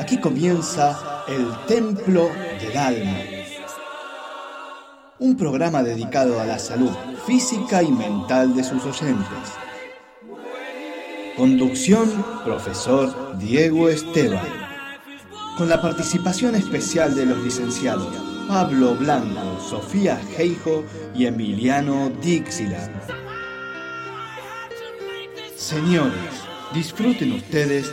Aquí comienza el Templo del Alma. Un programa dedicado a la salud física y mental de sus oyentes. Conducción, profesor Diego Esteban. Con la participación especial de los licenciados Pablo Blanco, Sofía Heijo y Emiliano Dixieland. Señores, disfruten ustedes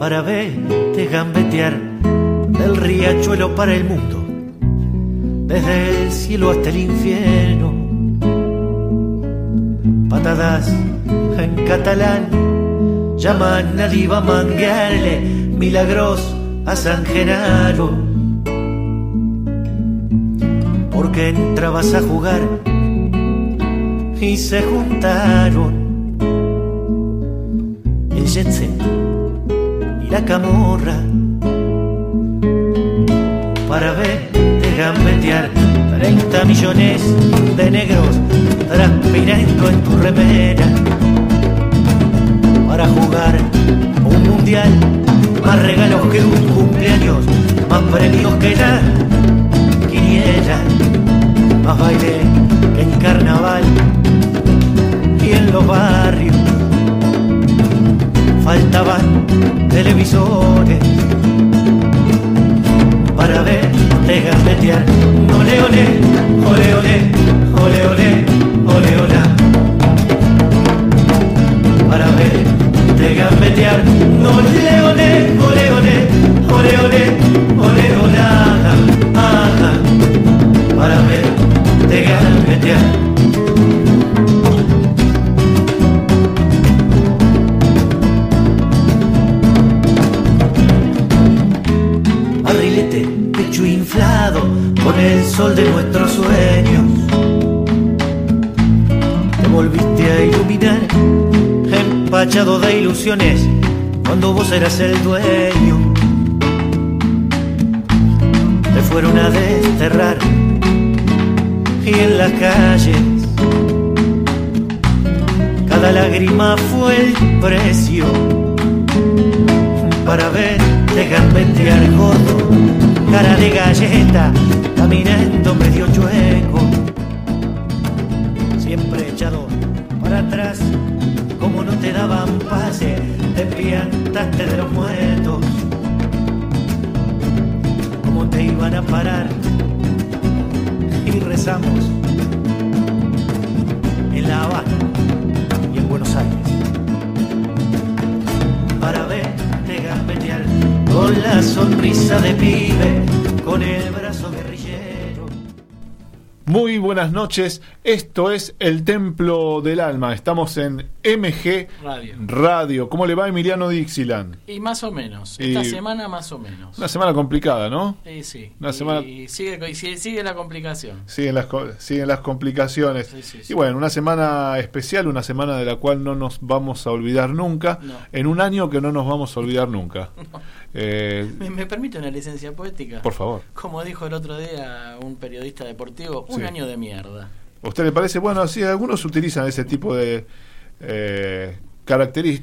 para verte gambetear del riachuelo para el mundo, desde el cielo hasta el infierno. Patadas en catalán llaman a diva manguearle milagros a San Genaro. Porque entrabas a jugar y se juntaron el jet la camorra para verte gambetear 30 millones de negros transpirando en tu remera para jugar un mundial más regalos que un cumpleaños más premios que la quiniela más baile que en carnaval y en los barrios faltaban televisores para verte gambetear. Ole, ole, ole, ole, ole, ole, ole, ole. Para verte gambetear. Ole, ole, eras el dueño. Te fueron a desterrar y en las calles cada lágrima fue el precio para verte gambetear gordo, cara de galleta caminando medio chueco, siempre echado para atrás, como no te daban pase, te piantaste de los muertos, como te iban a parar, y rezamos en La Habana y en Buenos Aires, para verte gambetear con la sonrisa de pibe, con el brazo de muy buenas noches, esto es el Templo del Alma, estamos en MG Radio. Radio. ¿Cómo le va Emiliano Dixieland? Y más o menos. Y- Esta semana más o menos. Una semana complicada, ¿no? Sí, sí. Una y semana- sigue, la complicación. Siguen las, siguen las complicaciones. Sí, sí, sí. Y bueno, una semana especial, una semana de la cual no nos vamos a olvidar nunca, No. en un año que no nos vamos a olvidar nunca. Eh, ¿Me, me permite una licencia poética? por favor. Como dijo el otro día un periodista deportivo, un año de mierda. ¿A usted le parece? Bueno, sí, algunos utilizan ese tipo de eh, caracteri-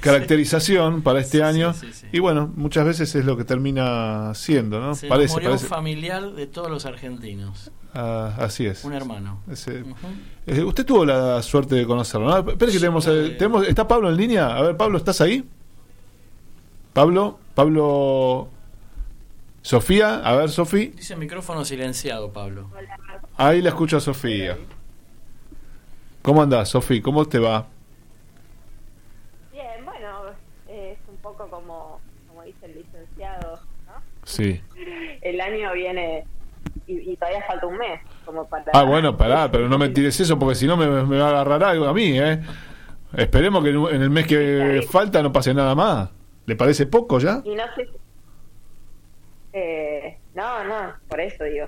caracterización para este Sí, año. sí, sí, sí. Y bueno, muchas veces es lo que termina siendo, ¿no? Se parece, murió parece. un familiar de todos los argentinos. Ah, así es. Un hermano. Ese- Ujú. eh, usted tuvo la suerte de conocerlo, ¿no? Espera que tenemos, eh, eh. tenemos... ¿Está Pablo en línea? A ver, Pablo, ¿estás ahí? Pablo, Pablo... Sofía, a ver, Sofía. Dice micrófono silenciado, Pablo. Ahí la escucho a Sofía. ¿Cómo andás, Sofía? ¿Cómo te va? Bien, bueno, es un poco como, como dice el licenciado, ¿no? Sí. El año viene y, y todavía falta un mes, como para... Ah, bueno, pará, pero no me tires eso porque si no me, me va a agarrar algo a mí, ¿eh? Esperemos que en el mes que falta no pase nada más. ¿Le parece poco ya? Y no sé... Eh, no, no, por eso digo.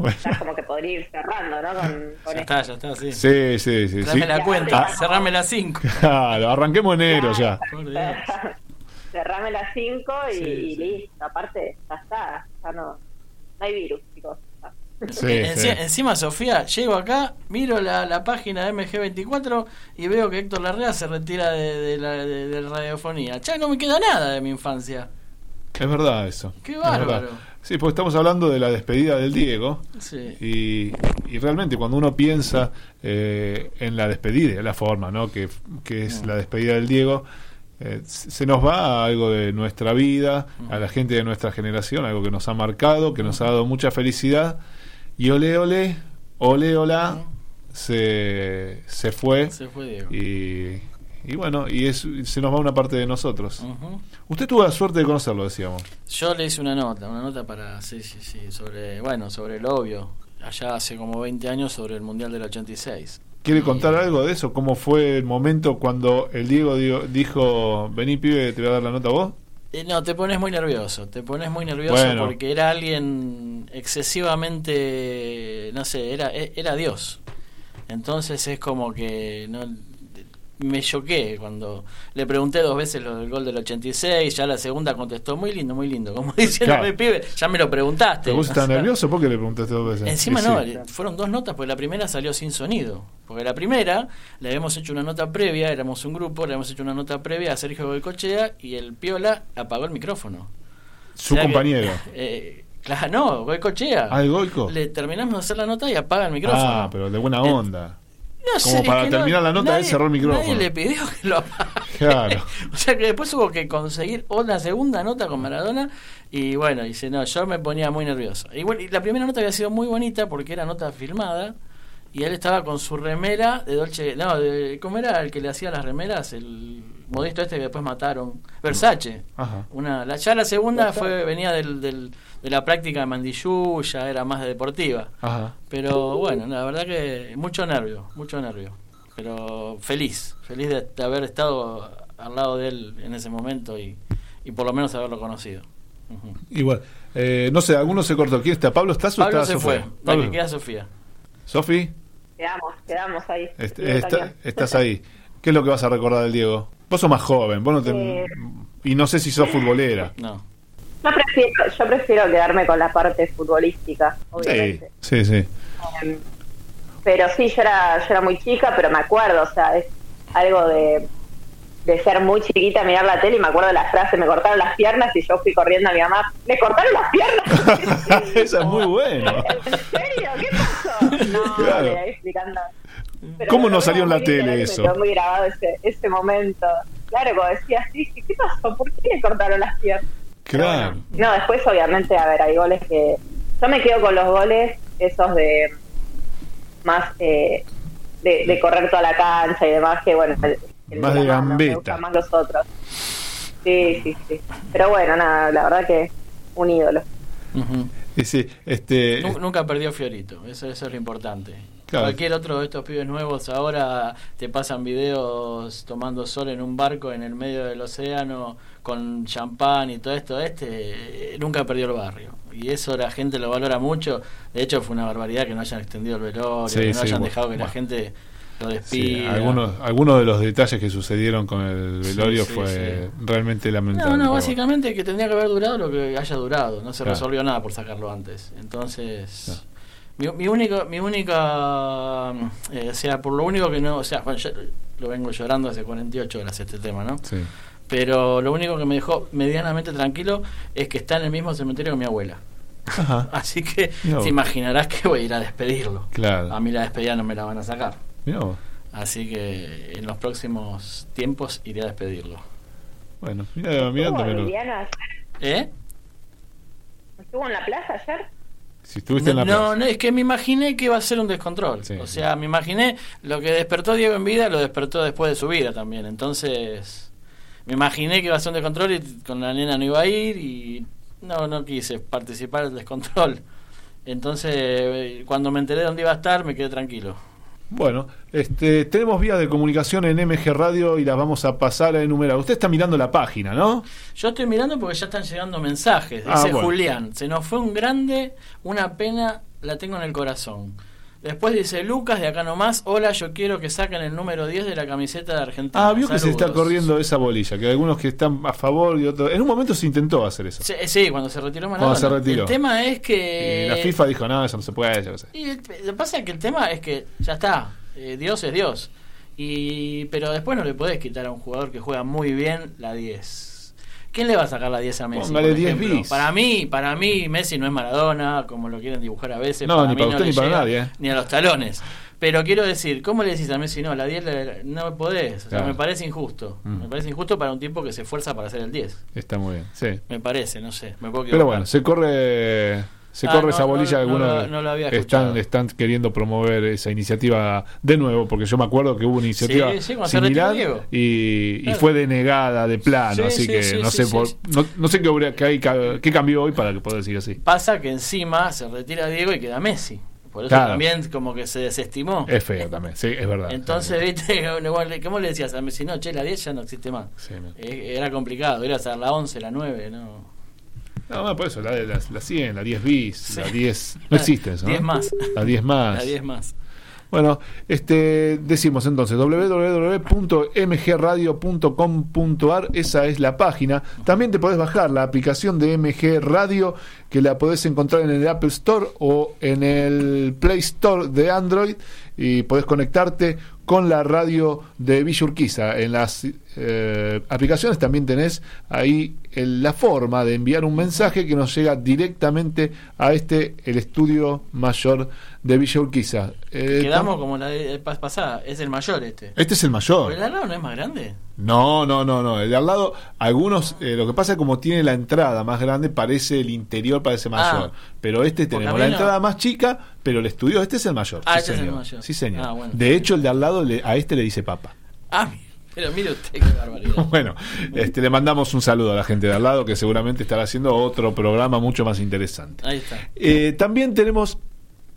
Bueno. Ya como que podría ir cerrando, ¿no? Con, con Ya esto. está, ya está, sí. Sí, sí, sí. Dame sí. la cuenta, Ah. cerrame las 5. Claro, arranquemos enero ya. Dios. Cerrame las 5 y, Sí, y sí. listo. Aparte, ya está. Ya no, no hay virus, chicos. Sí, sí. Encima, Sofía, llego acá, miro la, la página de MG24 y veo que Héctor Larrea se retira de, de la de, de la radiofonía. Ya no me queda nada de mi infancia. Es verdad eso. Qué bárbaro. Sí, porque estamos hablando de la despedida del Diego. Sí. Y, y realmente cuando uno piensa eh, en la despedida, en la forma ¿no? que, que es la despedida del Diego, eh, se nos va a algo de nuestra vida, a la gente de nuestra generación, algo que nos ha marcado, que nos ha dado mucha felicidad. Y ole, ole, ole, hola, se, se fue. Se fue Diego. Y, y bueno, y es, se nos va una parte de nosotros. Ujú. Usted tuvo la suerte de conocerlo, decíamos. Yo le hice una nota, una nota para, sí, sí, sí, sobre, bueno, sobre lo obvio. Allá hace como 20 años sobre el Mundial del 86. ¿Quiere contar algo de eso? ¿Cómo fue el momento cuando el Diego dio- dijo, vení pibe, te voy a dar la nota a vos? Eh, no, te pones muy nervioso, te pones muy nervioso Bueno. porque era alguien excesivamente, no sé, era, e- era Dios. Entonces es como que no me choqué cuando le pregunté dos veces lo del gol del 86, ya la segunda contestó muy lindo, muy lindo, como diciéndome, Claro. pibe, ya me lo preguntaste. ¿Te sea, nervioso? ¿Por qué le preguntaste dos veces? Encima no, sí. fueron dos notas, porque la primera salió sin sonido. Porque la primera le habíamos hecho una nota previa, éramos un grupo, le habíamos hecho una nota previa a Sergio Goicochea y el Piola apagó el micrófono. Su O sea que- compañero. eh, claro, no, Goicochea. Ah, el Goico. Le terminamos de hacer la nota y apaga el micrófono. Ah, pero de buena Eh, onda. No como sé, para terminar la nota, él cerró el micrófono. Nadie le pidió que lo apague. Claro. o sea que después hubo que conseguir otra segunda nota con Maradona. Y bueno, dice, no, yo me ponía muy nervioso. Y, bueno, y la primera nota había sido muy bonita porque era nota filmada. Y él estaba con su remera de Dolce. No, de, ¿cómo era el que le hacía las remeras? El modesto este que después mataron. Versace. Ajá. Una, la, ya la segunda fue venía del, del- de la práctica de Mandillú, ya era más de deportiva. Ajá. Pero bueno, la verdad que mucho nervio, mucho nervio. Pero feliz, feliz de, de haber estado al lado de él en ese momento y, y por lo menos haberlo conocido. Igual. Eh, no sé, alguno se cortó. ¿Quién está? ¿Pablo estás o Pablo está se Sofía? fue, la Pablo. que queda Sofía. Sofi, Quedamos, quedamos ahí. está- estás ahí. ¿Qué es lo que vas a recordar del Diego? Vos sos más joven, vos no te... Eh. Y no sé si sos futbolera. No, Yo prefiero, yo prefiero quedarme con la parte futbolística, Sí, obviamente. sí, sí. Em, pero sí, yo era, yo era muy chica, pero me acuerdo, o sea, es algo de, de ser muy chiquita, mirar la tele y me acuerdo de la frase, me cortaron las piernas y yo fui corriendo a mi mamá, ¿me cortaron las piernas? Esa es muy buena. ¿En serio? ¿Qué pasó? No, Claro. le explicando. Pero ¿Cómo no salió en la tele eso? Me quedó muy grabado ese, ese momento. Claro, como decía dije, ¿qué pasó? ¿Por qué le cortaron las piernas? Claro. No, después obviamente, a ver, hay goles que... Yo me quedo con los goles esos de más eh, de, de correr toda la cancha y demás, que bueno, el, el Más de gambeta. gustan más los otros. Sí, sí, sí. Pero bueno, nada, la verdad que un ídolo. Ujú. Y sí, este, Nu- nunca perdió Fiorito, eso, eso es lo importante. Claro. Cualquier otro de estos pibes nuevos ahora te pasan videos tomando sol en un barco en el medio del océano con champán y todo esto. Este eh, nunca perdió el barrio. Y eso la gente lo valora mucho. De hecho, fue una barbaridad que no hayan extendido el velorio, Sí, que no sí, hayan bueno, dejado que la gente lo Sí, despida. algunos, algunos de los detalles que sucedieron con el velorio sí, fue realmente lamentable. No, no, básicamente que tendría que haber durado lo que haya durado. No se Claro. resolvió nada por sacarlo antes. Entonces, Claro. mi, mi único, mi única, eh, o sea, por lo único que no, o sea, bueno, yo lo vengo llorando hace 48 horas este tema, ¿no? sí. Pero lo único que me dejó medianamente tranquilo es que está en el mismo cementerio que mi abuela. Ajá, Así que te imaginarás que voy a ir a despedirlo. claro. A mí la despedida no me la van a sacar. Mirá vos. Así que en los próximos tiempos iré a despedirlo. Bueno, mira, mirá ¿Estuvo también lo- Emiliano ayer? ¿Eh? ¿Estuvo en la plaza ayer? Si estuviste en la no, plaza. no, es que me imaginé que iba a ser un descontrol. Sí, o sí. sea, me imaginé lo que despertó Diego en vida, lo despertó después de su vida también. Entonces, me imaginé que iba a ser un descontrol y con la nena no iba a ir y no, no quise participar del descontrol. Entonces, eh, cuando me enteré de dónde iba a estar, me quedé tranquilo. Bueno, este, tenemos vías de comunicación en MG Radio y las vamos a pasar a enumerar. Usted está mirando la página, ¿no? Yo estoy mirando porque ya están llegando mensajes. Ah, Dice bueno. Julián, se nos fue un grande, una pena, la tengo en el corazón. Después dice Lucas, de acá nomás, hola, yo quiero que saquen el número 10 de la camiseta de Argentina. Ah, vio que se está corriendo esa bolilla, que hay algunos que están a favor y otros... En un momento se intentó hacer eso. Sí, sí, cuando se retiró Maradona. Cuando se retiró. El tema es que... Y la FIFA dijo, no, eso no se puede, yo qué sé. Y el- lo que pasa es que el tema es que ya está, eh, Dios es Dios. Y pero después no le podés quitar a un jugador que juega muy bien la 10. ¿Quién le va a sacar la 10 a Messi? Póngale por 10 ejemplo? bis. Para mí, para mí Messi no es Maradona, como lo quieren dibujar a veces. No, ni mí para usted le ni para llega nadie, ¿eh? Ni a los talones. Pero quiero decir, ¿cómo le decís a Messi no? La 10 le- no podés. O sea, Claro. me parece injusto. Mm. Me parece injusto para un tipo que se esfuerza para hacer el 10. Está muy bien, sí. Me parece, no sé. Me puedo Pero bueno, se corre se Ah, corre no, esa bolilla. no, algunos no están, están queriendo promover esa iniciativa de nuevo, porque yo me acuerdo que hubo una iniciativa Sí, sí, similar y, fue denegada de plano, Sí, así sí, que no sé por- no, sé qué, qué, hay- qué cambió hoy para que pueda decir así. Pasa que encima se retira Diego y queda Messi. Por eso Claro. también como que se desestimó. Es feo también, sí, es verdad. Entonces, viste, igual, ¿cómo le decías a Messi? No, che, la 10 ya no existe más. Eh, Era complicado, era hacer la 11, la 9, ¿no? No, no, por eso, la, la, la 100, la 10 bis, Sí. la 10. No existe eso. ¿no? 10 más. La 10 más. La 10 más. Bueno, este decimos entonces www.mgradio.com.ar, esa es la página. También te podés bajar la aplicación de MG Radio que la podés encontrar en el Apple Store o en el Play Store de Android y podés conectarte con la radio de Villa Urquiza. En las eh, aplicaciones también tenés ahí el- la forma de enviar un mensaje que nos llega directamente a este, el estudio mayor de Villa Urquiza. Eh, Quedamos como la de- pas- pasada, es el mayor este. Este es el mayor. ¿El de al lado no es más grande? No, no, no, no. El de al lado, algunos, eh, lo que pasa es como tiene la entrada más grande, parece el interior, parece mayor. Ah. pero este tenemos la no. entrada más chica, pero el estudio, este es el mayor. Ah, sí, este es el señor. mayor. Sí, señor. Ah, bueno. De hecho, el de al lado le- a este le dice papa. Ah, pero mire usted qué barbaridad. Bueno, este, le mandamos un saludo a la gente de al lado que seguramente estará haciendo otro programa mucho más interesante. Ahí está. Eh, también tenemos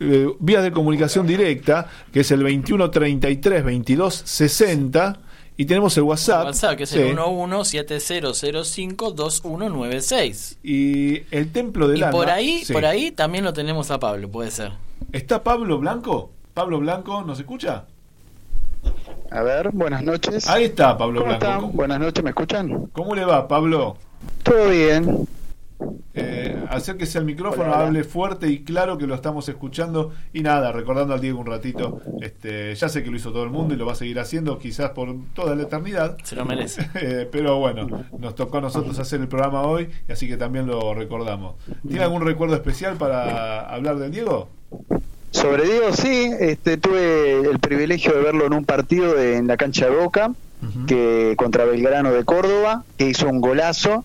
eh, vías de comunicación directa, que es el 21 33 22 60, y tenemos el WhatsApp. WhatsApp, que es Sí. el 1170052196. Y el templo del Y por ahí, Sí. por ahí también lo tenemos a Pablo, puede ser. ¿Está Pablo Blanco? ¿Pablo Blanco nos escucha? A ver, buenas noches. Ahí está Pablo ¿Cómo Blanco. están? ¿Cómo, Buenas noches, ¿me escuchan? cómo le va, Pablo? Todo bien. Eh, acérquese al micrófono, Hola, hola. hable fuerte y claro que lo estamos escuchando. Y nada, recordando al Diego un ratito, este, ya sé que lo hizo todo el mundo y lo va a seguir haciendo quizás por toda la eternidad. Se lo merece. Eh, pero bueno, nos tocó a nosotros hacer el programa hoy, y así que también lo recordamos. ¿Tiene algún recuerdo especial para hablar del Diego? Sobre Diego, sí, este, tuve el privilegio de verlo en un partido de- en la cancha de Boca, que contra Belgrano de Córdoba, que hizo un golazo.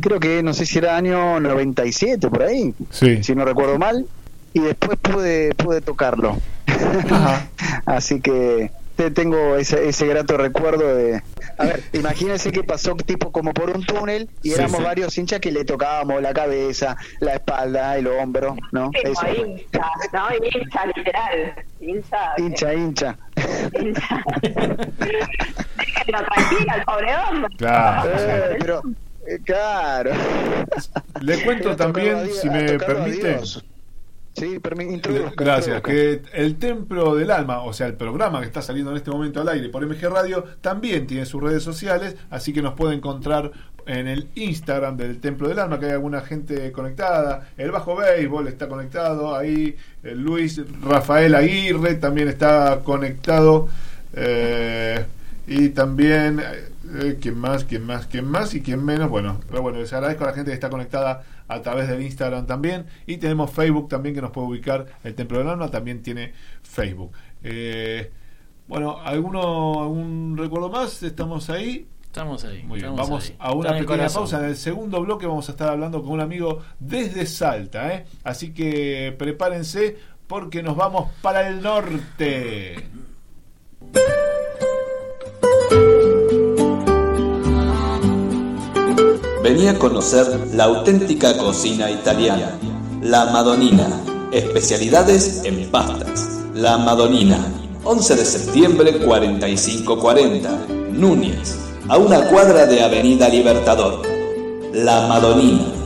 Creo que no sé si era año 97 por ahí, Sí. si no recuerdo mal. Y después pude pude tocarlo. Ajá. Así que te tengo ese, ese grato recuerdo de... A ver, imagínense que pasó tipo como por un túnel y Sí, éramos sí. varios hinchas que le tocábamos la cabeza, la espalda, el hombro, ¿no? Sí, Eso. como hincha, ¿no? Hincha, literal. Hincha. Hincha, hincha. hincha. Déjenlo tranquilo al pobre hombre. Claro. Eh, pero, eh, claro. Le cuento también, a si me permite. Sí, Gracias. Que el Templo del Alma, o sea, el programa que está saliendo en este momento al aire por MG Radio, también tiene sus redes sociales, así que nos puede encontrar en el Instagram del Templo del Alma, que hay alguna gente conectada. El Bajo Béisbol está conectado ahí. El Luis Rafael Aguirre también está conectado. Eh, y también, eh, ¿quién más? ¿Quién más? ¿Quién más? Y quién menos. Bueno, pero bueno, les agradezco a la gente que está conectada a través del Instagram también. Y tenemos Facebook también que nos puede ubicar. El Templo del Alma también tiene Facebook. Eh, bueno, ¿alguno, ¿algún recuerdo más? ¿Estamos ahí? Estamos ahí. Muy bien, estamos vamos ahí. a una Está pequeña pausa. En el segundo bloque vamos a estar hablando con un amigo desde Salta, ¿eh? Así que prepárense porque nos vamos para el norte. Vení a conocer la auténtica cocina italiana, la Madonina, especialidades en pastas. La Madonina, 11 de septiembre 4540, Núñez, a una cuadra de Avenida Libertador. La Madonina.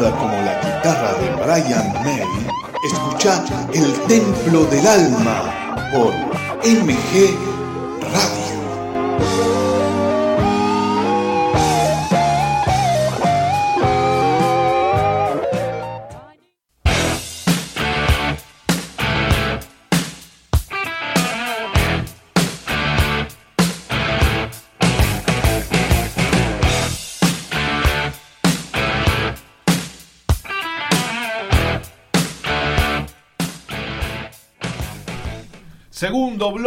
Como la guitarra de Brian May, escucha El Templo del Alma por MG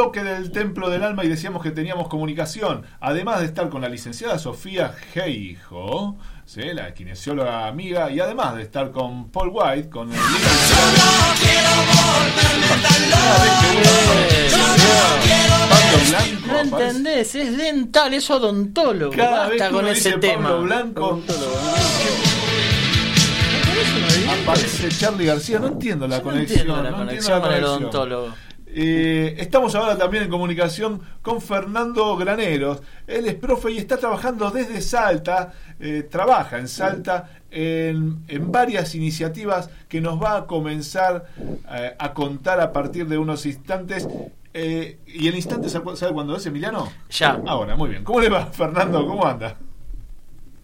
bloque del Templo del Alma y decíamos que teníamos comunicación. Además de estar con la licenciada Sofía Geijo, ¿sí? la kinesióloga amiga, y además de estar con Paul White, con el Blanco. No aparece- entendés, es dental, es odontólogo. Cada vez Basta que con uno ese dice tema. Pablo Blanco, aparece Charlie García. No entiendo la Yo no conexión. entiendo la no conexión entiendo con el conexión. odontólogo. Eh, estamos ahora también en comunicación con Fernando Graneros. Él es profe y está trabajando desde Salta, eh, trabaja en Salta en, en varias iniciativas que nos va a comenzar eh, a contar a partir de unos instantes. Eh, ¿Y el instante sabe sabe cuándo es, Emiliano? Ya. Ahora, muy bien. ¿Cómo le va, Fernando? ¿Cómo anda?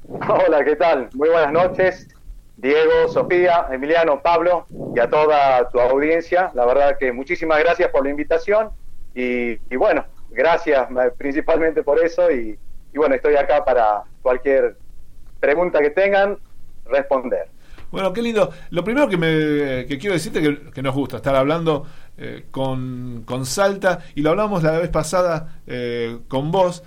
Hola, ¿qué tal? Muy buenas noches. Diego, Sofía, Emiliano, Pablo y a toda tu audiencia. La verdad que muchísimas gracias por la invitación y, bueno, gracias principalmente por eso y, bueno, estoy acá para cualquier pregunta que tengan, responder. Bueno, qué lindo. Lo primero que, me, que quiero decirte que, que nos gusta estar hablando eh, con, con, Salta, y lo hablamos la vez pasada eh, con vos,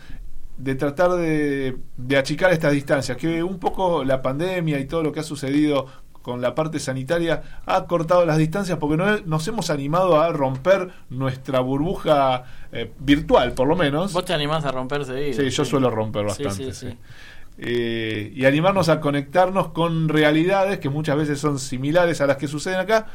de tratar de, de, achicar estas distancias, que un poco la pandemia y todo lo que ha sucedido con la parte sanitaria ha cortado las distancias porque no, nos hemos animado a romper nuestra burbuja eh, virtual, por lo menos. Vos te animás a romperse. Sí, yo suelo romper bastante. Sí, eh, y animarnos a conectarnos con realidades que muchas veces son similares a las que suceden acá,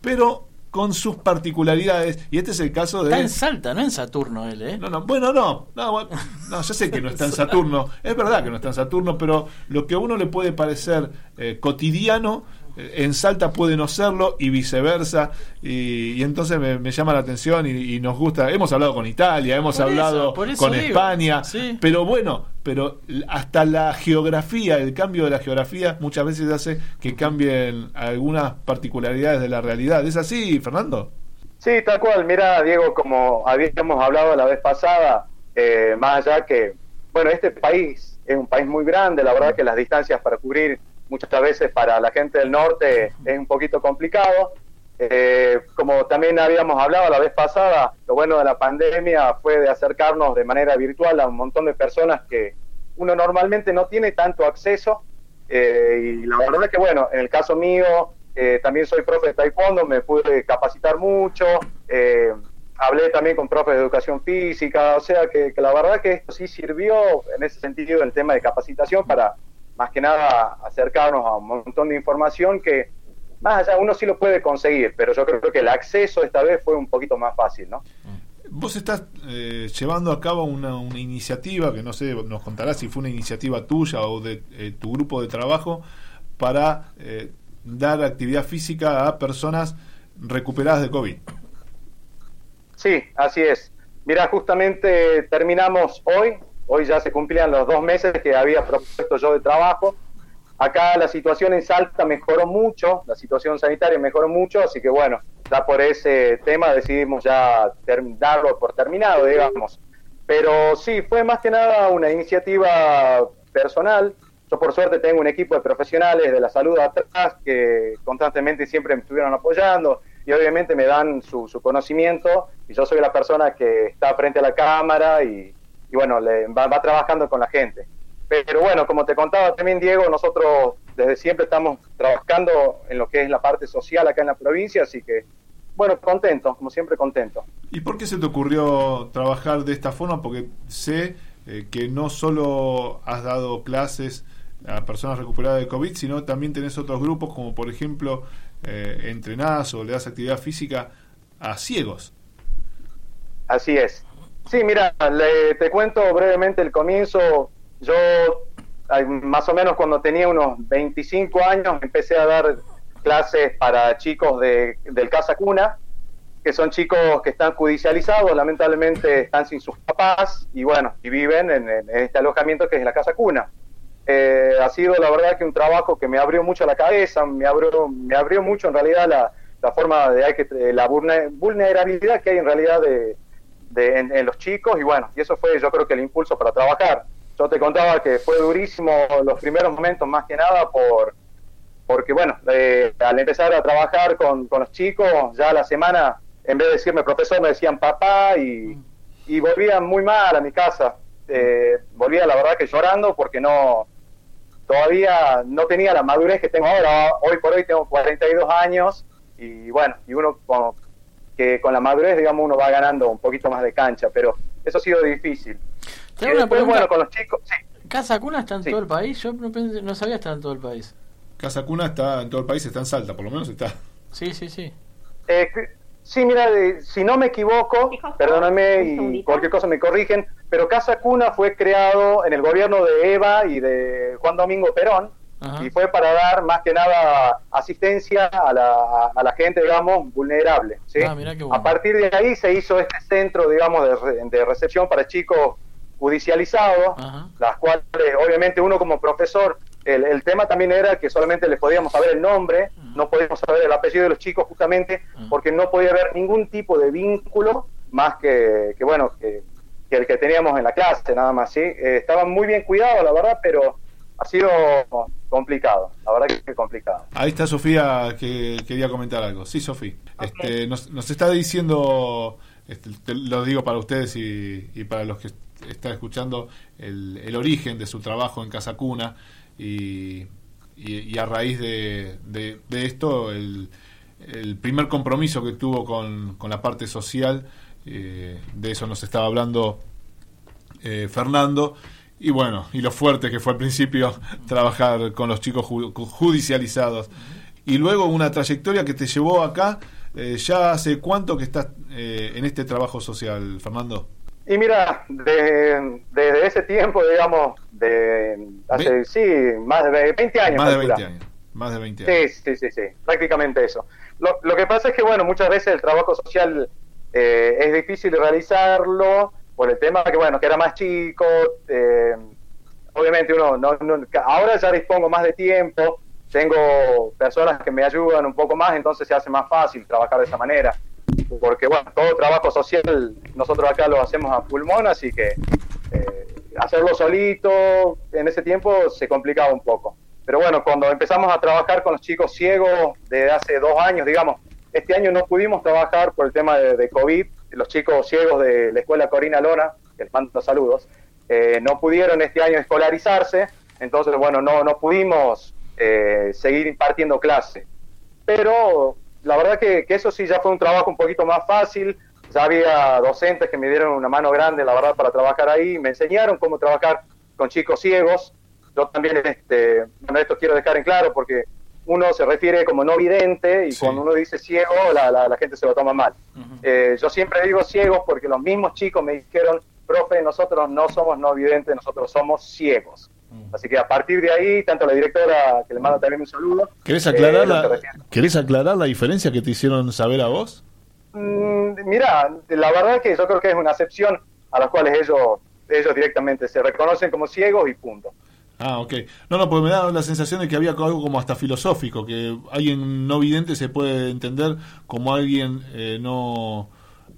pero con sus particularidades. Y este es el caso de. Está en Salta, no en Saturno él, ¿eh? No, no, bueno, no. No, no yo sé que no está en Saturno. Es verdad que no está en Saturno, pero lo que a uno le puede parecer eh, cotidiano en Salta puede no serlo y viceversa. Y, entonces me, llama la atención y, nos gusta. Hemos hablado con Italia, hemos hablado con España, pero bueno, pero hasta la geografía, el cambio de la geografía muchas veces hace que cambien algunas particularidades de la realidad. ¿Es así, Fernando? Sí, tal cual. Mira, Diego, como habíamos hablado la vez pasada, eh, más allá que, bueno, este país es un país muy grande, la verdad que las distancias para cubrir muchas veces para la gente del norte es un poquito complicado. Eh, como también habíamos hablado la vez pasada, lo bueno de la pandemia fue de acercarnos de manera virtual a un montón de personas que uno normalmente no tiene tanto acceso. Eh, y la verdad es que, bueno, en el caso mío, eh, también soy profe de taekwondo, me pude capacitar mucho. hablé también con profes de educación física, o sea que, que la verdad que esto sí sirvió en ese sentido el tema de capacitación para más que nada acercarnos a un montón de información que más allá uno sí lo puede conseguir, pero yo creo que el acceso esta vez fue un poquito más fácil, ¿no? Vos estás eh, llevando a cabo una, iniciativa, que no sé, nos contarás si fue una iniciativa tuya o de eh, tu grupo de trabajo, para eh, dar actividad física a personas recuperadas de COVID. Sí, así es. Mira, justamente terminamos hoy Hoy ya se cumplían los dos meses que había propuesto yo de trabajo. Acá la situación en Salta mejoró mucho, la situación sanitaria mejoró mucho, así que bueno, ya por ese tema decidimos ya darlo por terminado, digamos. Pero sí, fue más que nada una iniciativa personal. Yo por suerte tengo un equipo de profesionales de la salud atrás que constantemente siempre me estuvieron apoyando y obviamente me dan su, su conocimiento y yo soy la persona que está frente a la cámara y, y bueno, le, va, trabajando con la gente. Pero bueno, como te contaba también Diego, nosotros desde siempre estamos trabajando en lo que es la parte social acá en la provincia, así que bueno, contento, como siempre contento. ¿Y por qué se te ocurrió trabajar de esta forma? Porque sé eh, que no solo has dado clases a personas recuperadas de COVID, sino también tenés otros grupos como por ejemplo eh, entrenás o le das actividad física a ciegos. Así es. Sí, mira, te cuento brevemente el comienzo. Yo, más o menos cuando tenía unos 25 años, empecé a dar clases para chicos de, del Casa Cuna, que son chicos que están judicializados, lamentablemente están sin sus papás y bueno, y viven en, este alojamiento que es la Casa Cuna. Eh, ha sido la verdad que un trabajo que me abrió mucho la cabeza, me abrió, me abrió mucho en realidad la, la forma de la vulnerabilidad que hay en realidad de, en, los chicos y bueno, y eso fue yo creo que el impulso para trabajar. Yo te contaba que fue durísimo los primeros momentos más que nada por porque bueno, eh, al empezar a trabajar con, los chicos, ya la semana, en vez de decirme profesor, me decían papá y, y volvían muy mal a mi casa. Eh, volvía la verdad que llorando porque no todavía no tenía la madurez que tengo ahora. Hoy por hoy tengo 42 años y bueno, y uno que con la madurez, digamos, uno va ganando un poquito más de cancha, pero eso ha sido difícil. Y después, bueno, con los chicos, ¿Casa Cuna está en todo el país? Yo no, pensé, no sabía estar en todo el país. Casa Cuna está en todo el país, está en Salta, por lo menos está. Sí, sí, sí. Eh, sí, mira, si no me equivoco, perdóname y cualquier cosa me corrigen, pero Casa Cuna fue creado en el gobierno de Eva y de Juan Domingo Perón, y fue para dar más que nada asistencia a la, a la gente, digamos, vulnerable. ¿sí? Ah, a partir de ahí se hizo este centro, digamos, de, de recepción para chicos judicializados, las cuales obviamente uno como profesor el, el, tema también era que solamente le podíamos saber el nombre, no podíamos saber el apellido de los chicos justamente porque no podía haber ningún tipo de vínculo más que, que bueno, que, que, el que teníamos en la clase, nada más, ¿sí? Eh, estaban muy bien cuidados, la verdad, pero ha sido complicado, la verdad que es complicado. Ahí está Sofía que quería comentar algo. Sí, Sofía. Este, nos, nos está diciendo, este, lo digo para ustedes y, y para los que están escuchando, el, el, origen de su trabajo en Casa Cuna y, y, y a raíz de, de, de esto, el, el, primer compromiso que tuvo con, con la parte social, eh, de eso nos estaba hablando eh, Fernando y bueno, y lo fuerte que fue al principio trabajar con los chicos ju judicializados. Y luego una trayectoria que te llevó acá, eh, ya hace cuánto que estás eh, en este trabajo social, Fernando. Y mira, desde de, ese tiempo, digamos, de hace, sí, más de 20 años. Más de 20 años. Más de 20 años. Sí, sí, sí, sí, prácticamente eso. Lo, lo que pasa es que, bueno, muchas veces el trabajo social eh, es difícil realizarlo por el tema que, bueno, que era más chico, eh, obviamente uno, no, no, ahora ya dispongo más de tiempo, tengo personas que me ayudan un poco más, entonces se hace más fácil trabajar de esa manera. Porque, bueno, todo trabajo social nosotros acá lo hacemos a pulmón, así que eh, hacerlo solito en ese tiempo se complicaba un poco. Pero bueno, cuando empezamos a trabajar con los chicos ciegos desde hace dos años, digamos, este año no pudimos trabajar por el tema de, de COVID, los chicos ciegos de la escuela Corina Lona, que les mando saludos, eh, no pudieron este año escolarizarse, entonces, bueno, no, no pudimos eh, seguir impartiendo clase. Pero la verdad que, que, eso sí ya fue un trabajo un poquito más fácil, ya había docentes que me dieron una mano grande, la verdad, para trabajar ahí, me enseñaron cómo trabajar con chicos ciegos. Yo también, este, bueno, esto quiero dejar en claro porque uno se refiere como no vidente y sí. cuando uno dice ciego la, la, la, gente se lo toma mal. Uh -huh. eh, yo siempre digo ciegos porque los mismos chicos me dijeron, profe, nosotros no somos no videntes, nosotros somos ciegos. Uh -huh. Así que a partir de ahí, tanto la directora, que le mando también un saludo. ¿Querés aclarar, eh, la, ¿querés aclarar la diferencia que te hicieron saber a vos? Mm, mira, la verdad que yo creo que es una excepción a las cuales ellos, ellos directamente se reconocen como ciegos y punto. Ah, ok. No, no, porque me da la sensación de que había algo como hasta filosófico, que alguien no vidente se puede entender como alguien eh, no...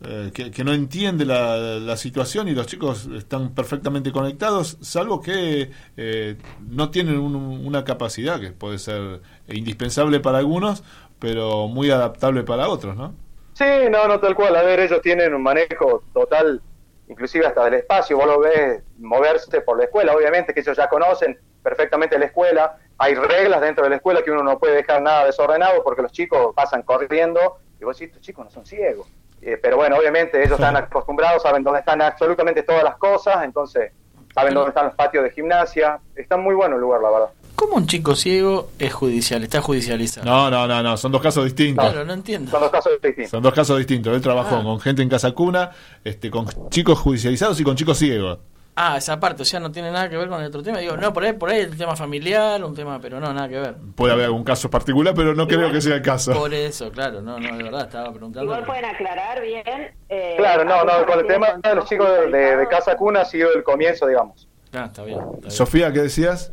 Eh, que, que, no entiende la, la, situación y los chicos están perfectamente conectados, salvo que eh, no tienen un, una capacidad que puede ser indispensable para algunos, pero muy adaptable para otros, ¿no? Sí, no, no tal cual. A ver, ellos tienen un manejo total inclusive hasta del espacio, vos lo ves moverse por la escuela, obviamente que ellos ya conocen perfectamente la escuela, hay reglas dentro de la escuela que uno no puede dejar nada desordenado porque los chicos pasan corriendo y vos decís, estos chicos no son ciegos. Eh, pero bueno, obviamente ellos están acostumbrados, saben dónde están absolutamente todas las cosas, entonces saben dónde están los patios de gimnasia, está muy bueno el lugar, la verdad. ¿Cómo un chico ciego es judicial, está judicializado? No, no, no, no, son dos casos distintos. Claro, no entiendo. Son dos casos distintos. Son dos casos distintos. Él trabajó ah. con gente en casa cuna, este, con chicos judicializados y con chicos ciegos. Ah, esa parte, o sea, no tiene nada que ver con el otro tema. Digo, no, por ahí, por ahí el tema familiar, un tema, pero no, nada que ver. Puede haber algún caso particular, pero no Igual, creo que sea el caso. Por eso, claro, no, no, de verdad, estaba preguntando. Igual pueden aclarar bien. Eh, claro, no, no, con el tema de los chicos de, de, de casa cuna ha sido el comienzo, digamos. Ah, está bien, está bien. Sofía, ¿qué decías?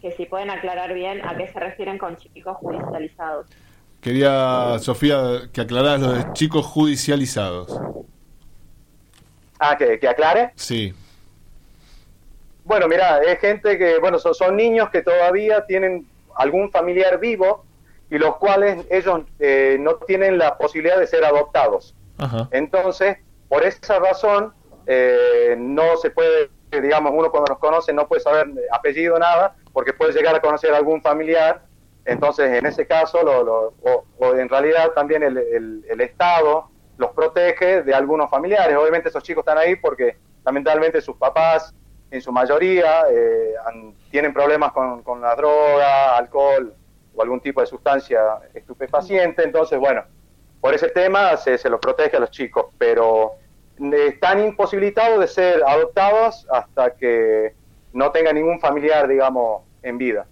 que si pueden aclarar bien a qué se refieren con chicos judicializados. Quería, Sofía, que aclararas lo de chicos judicializados. Ah, ¿que, que aclare? Sí. Bueno, mira, es gente que, bueno, son, son, niños que todavía tienen algún familiar vivo y los cuales ellos eh, no tienen la posibilidad de ser adoptados. Ajá. Entonces, por esa razón, eh, no se puede, digamos, uno cuando los conoce no puede saber apellido, nada, porque puede llegar a conocer a algún familiar, entonces en ese caso, lo, lo, o, o, en realidad también el, el, el, Estado los protege de algunos familiares. Obviamente esos chicos están ahí porque lamentablemente sus papás, en su mayoría, eh, han, tienen problemas con, con, la droga, alcohol o algún tipo de sustancia estupefaciente, entonces bueno, por ese tema se, se los protege a los chicos, pero están imposibilitados de ser adoptados hasta que no tenga ningún familiar, digamos, en vida.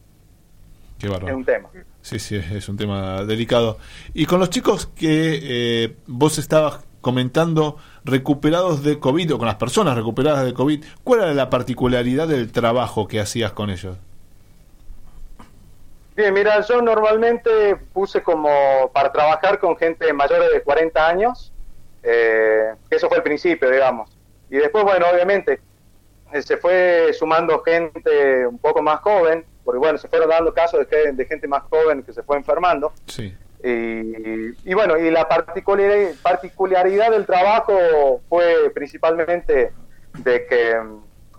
Qué. Es un tema. Sí, sí, es un tema delicado. Y con los chicos que eh, vos estabas comentando recuperados de COVID, o con las personas recuperadas de COVID, ¿cuál era la particularidad del trabajo que hacías con ellos? Bien, mira, yo normalmente puse como para trabajar con gente mayores de 40 años, eh, eso fue el principio, digamos. Y después, bueno, obviamente, eh, se fue sumando gente un poco más joven, porque bueno, se fueron dando casos de, de gente más joven que se fue enfermando. Sí. Y, y, bueno, y la particularidad, particularidad del trabajo fue principalmente de que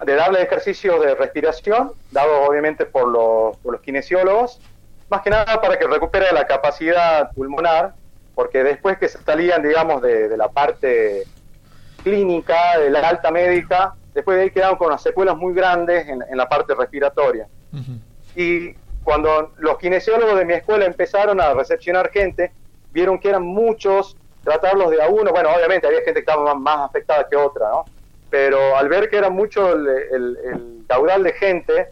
de darle ejercicios de respiración, dados obviamente por los, por los kinesiólogos, más que nada para que recupere la capacidad pulmonar, porque después que se salían, digamos, de, de la parte clínica, de la alta médica, después de ahí quedaron con unas secuelas muy grandes en, en la parte respiratoria. Y cuando los kinesiólogos de mi escuela empezaron a recepcionar gente, vieron que eran muchos, tratarlos de a uno, bueno, obviamente había gente que estaba más, más afectada que otra, ¿no? Pero al ver que era mucho el, el, el caudal de gente,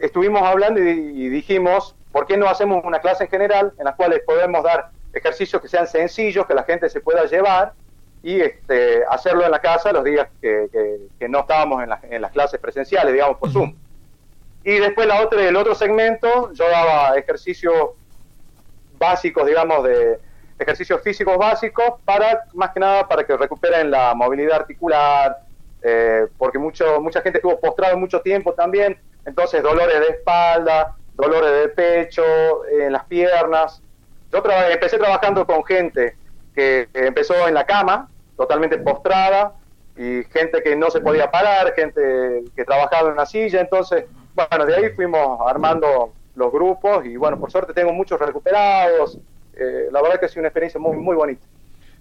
estuvimos hablando y, y dijimos, ¿por qué no hacemos una clase en general en la cual podemos dar ejercicios que sean sencillos, que la gente se pueda llevar y este, hacerlo en la casa los días que, que, que no estábamos en, la, en, las clases presenciales, digamos, por Zoom. Y después la otra, el otro segmento, yo daba ejercicios básicos, digamos, de ejercicios físicos básicos, para más que nada para que recuperen la movilidad articular, eh, porque mucho, mucha gente estuvo postrado mucho tiempo también, entonces dolores de espalda, dolores de pecho, en las piernas. Yo tra empecé trabajando con gente que empezó en la cama, totalmente postrada, y gente que no se podía parar, gente que trabajaba en una silla, entonces, bueno, de ahí fuimos armando los grupos y bueno, por suerte tengo muchos recuperados, eh, la verdad que ha sido una experiencia muy, muy bonita.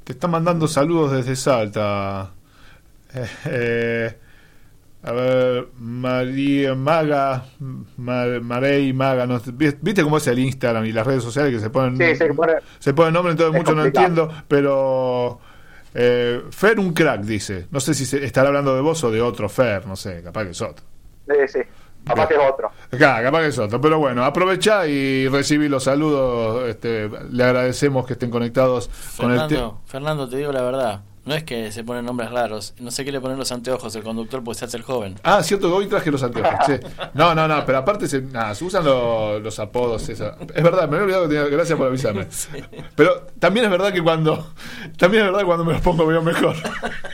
Te está mandando saludos desde Salta. Eh, eh, a ver, María Maga, Mar, Marey Maga, no, ¿viste cómo es el Instagram y las redes sociales que se ponen, sí, se, pone, se ponen nombres, entonces mucho no entiendo, pero eh, Fer un crack dice, no sé si se, estará hablando de vos o de otro Fer, no sé, capaz que es otro. Sí, sí. Capaz que es otro. Claro, capaz que es otro. Pero bueno, aprovecha y recibí los saludos. Este, le agradecemos que estén conectados Fernando, con el Fernando, te digo la verdad. No es que se ponen nombres raros. No se quiere poner los anteojos el conductor porque se hace el joven. Ah, cierto que hoy traje los anteojos. sí. No, no, no. Pero aparte se, nada, se usan los, los apodos. Esa. Es verdad, me había olvidado que tenía. Gracias por avisarme. sí. Pero también es verdad que cuando. También es verdad que cuando me los pongo veo mejor.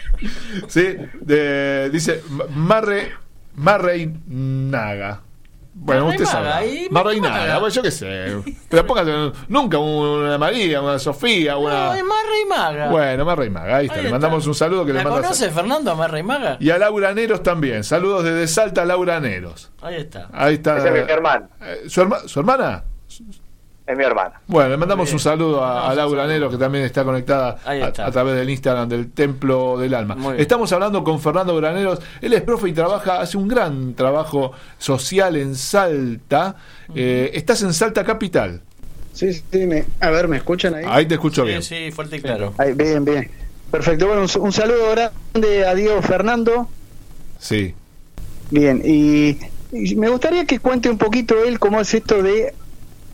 sí. De, dice Marre. Marrey Naga. Bueno, usted sabe. Marrey Naga, bueno, yo qué sé. Pero póngase nunca una María, una Sofía, una. No, es Marrey Maga. Bueno, Marrey Maga, ahí está. Ahí le mandamos un saludo que ¿La le manda. conoce Fernando a Marrey Maga? Y a Laura Neros también. Saludos desde Salta a Laura Neros. Ahí está. Ahí está. Esa es mi hermana. ¿Su, herma ¿Su hermana? Es mi hermana. Bueno, le mandamos un saludo a, a Laura Nero, que también está conectada está. A, a, través del Instagram del Templo del Alma. Estamos hablando con Fernando Graneros. Él es profe y trabaja, hace un gran trabajo social en Salta. Eh, estás en Salta Capital. Sí, sí, me, a ver, ¿me escuchan ahí? Ahí te escucho sí, bien. Sí, fuerte y claro. Ahí, bien, bien. Perfecto. Bueno, un, un saludo grande a Diego Fernando. Sí. Bien, y, y me gustaría que cuente un poquito él cómo es esto de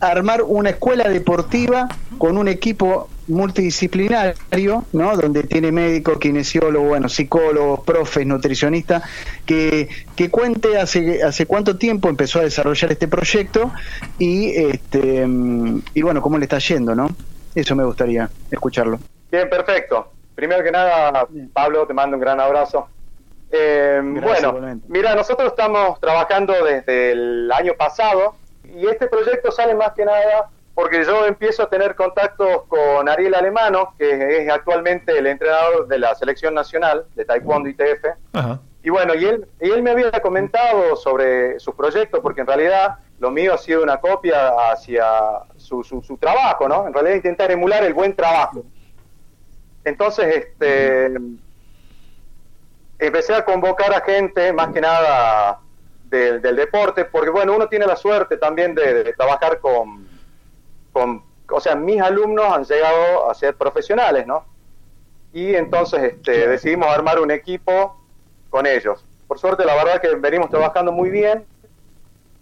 armar una escuela deportiva con un equipo multidisciplinario, ¿no? Donde tiene médicos, kinesiólogos, bueno, psicólogos, profes, nutricionistas, que, que cuente hace, hace cuánto tiempo empezó a desarrollar este proyecto y, este, y bueno, cómo le está yendo, ¿no? Eso me gustaría escucharlo. Bien, perfecto. Primero que nada, Pablo, te mando un gran abrazo. Eh, bueno, mira, nosotros estamos trabajando desde el año pasado y este proyecto sale más que nada porque yo empiezo a tener contactos con Ariel Alemano, que es actualmente el entrenador de la selección nacional de Taekwondo ITF. Ajá. Y bueno, y él, y él me había comentado sobre su proyecto, porque en realidad lo mío ha sido una copia hacia su, su, su trabajo, ¿no? En realidad intentar emular el buen trabajo. Entonces, este, empecé a convocar a gente, más que nada del, del, deporte, porque bueno, uno tiene la suerte también de, de, trabajar con, con, o sea, mis alumnos han llegado a ser profesionales, ¿no? Y entonces este, decidimos armar un equipo con ellos. Por suerte, la verdad que venimos trabajando muy bien.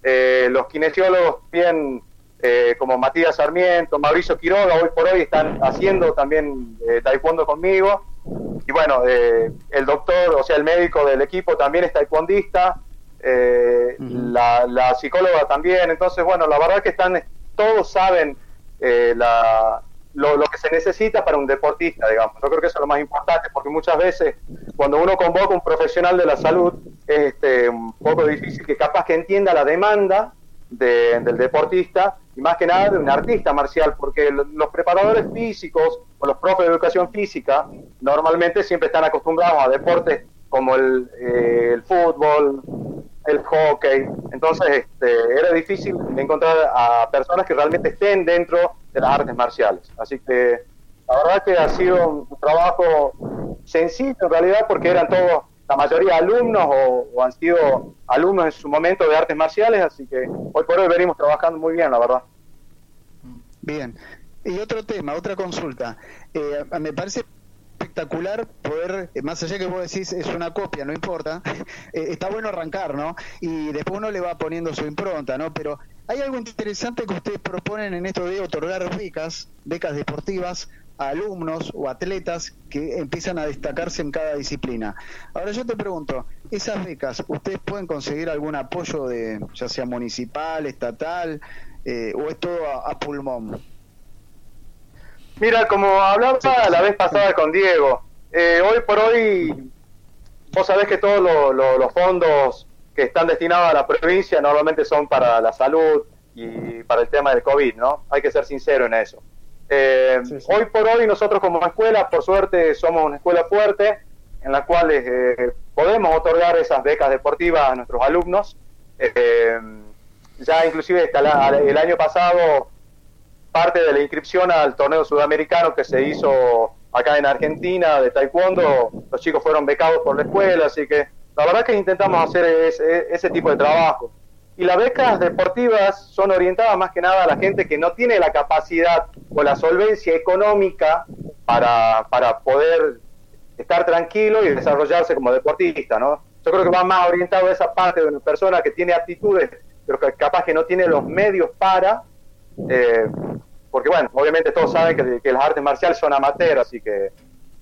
Eh, los kinesiólogos bien eh, como Matías Sarmiento, Mauricio Quiroga, hoy por hoy están haciendo también eh, taekwondo conmigo. Y bueno, eh, el doctor, o sea, el médico del equipo también es taekwondista. Eh, la, la, psicóloga también. Entonces, bueno, la verdad que están, todos saben eh, la, lo, lo, que se necesita para un deportista, digamos. Yo creo que eso es lo más importante, porque muchas veces cuando uno convoca a un profesional de la salud, es este, un poco difícil que capaz que entienda la demanda del deportista y más que nada de un artista marcial, porque los preparadores físicos o los profes de educación física normalmente siempre están acostumbrados a deportes como el, eh, el fútbol, el hockey. Entonces este, era difícil encontrar a personas que realmente estén dentro de las artes marciales. Así que la verdad que ha sido un trabajo sencillo en realidad porque eran todos la mayoría alumnos o, han sido alumnos en su momento de artes marciales, así que hoy por hoy venimos trabajando muy bien, la verdad. Bien. Y otro tema, otra consulta. Eh, me parece espectacular poder, eh, más allá que vos decís es una copia, no importa, eh, está bueno arrancar, ¿no? Y después uno le va poniendo su impronta, ¿no? Pero hay algo interesante que ustedes proponen en esto de otorgar becas, becas deportivas a alumnos o atletas que empiezan a destacarse en cada disciplina. Ahora yo te pregunto, esas becas, ¿ustedes pueden conseguir algún apoyo de, ya sea municipal, estatal, eh, o es todo a, pulmón? Mira, como hablaba la vez pasada con Diego, eh, hoy por hoy, vos sabés que todos los fondos que están destinados a la provincia normalmente son para la salud y para el tema del COVID, ¿no? Hay que ser sincero en eso. Eh, hoy por hoy nosotros como escuela, por suerte, somos una escuela fuerte en la cual eh, podemos otorgar esas becas deportivas a nuestros alumnos. Eh, ya inclusive el año pasado parte de la inscripción al torneo sudamericano que se hizo acá en Argentina de taekwondo, los chicos fueron becados por la escuela, así que la verdad que intentamos hacer ese tipo de trabajo. Y las becas deportivas son orientadas más que nada a la gente que no tiene la capacidad o la solvencia económica para, para poder estar tranquilo y desarrollarse como deportista, ¿no? Yo creo que va más orientado a esa parte de una persona que tiene aptitudes, pero que capaz que no tiene los medios para, eh, porque bueno, obviamente todos saben que, que, las artes marciales son amateur, así que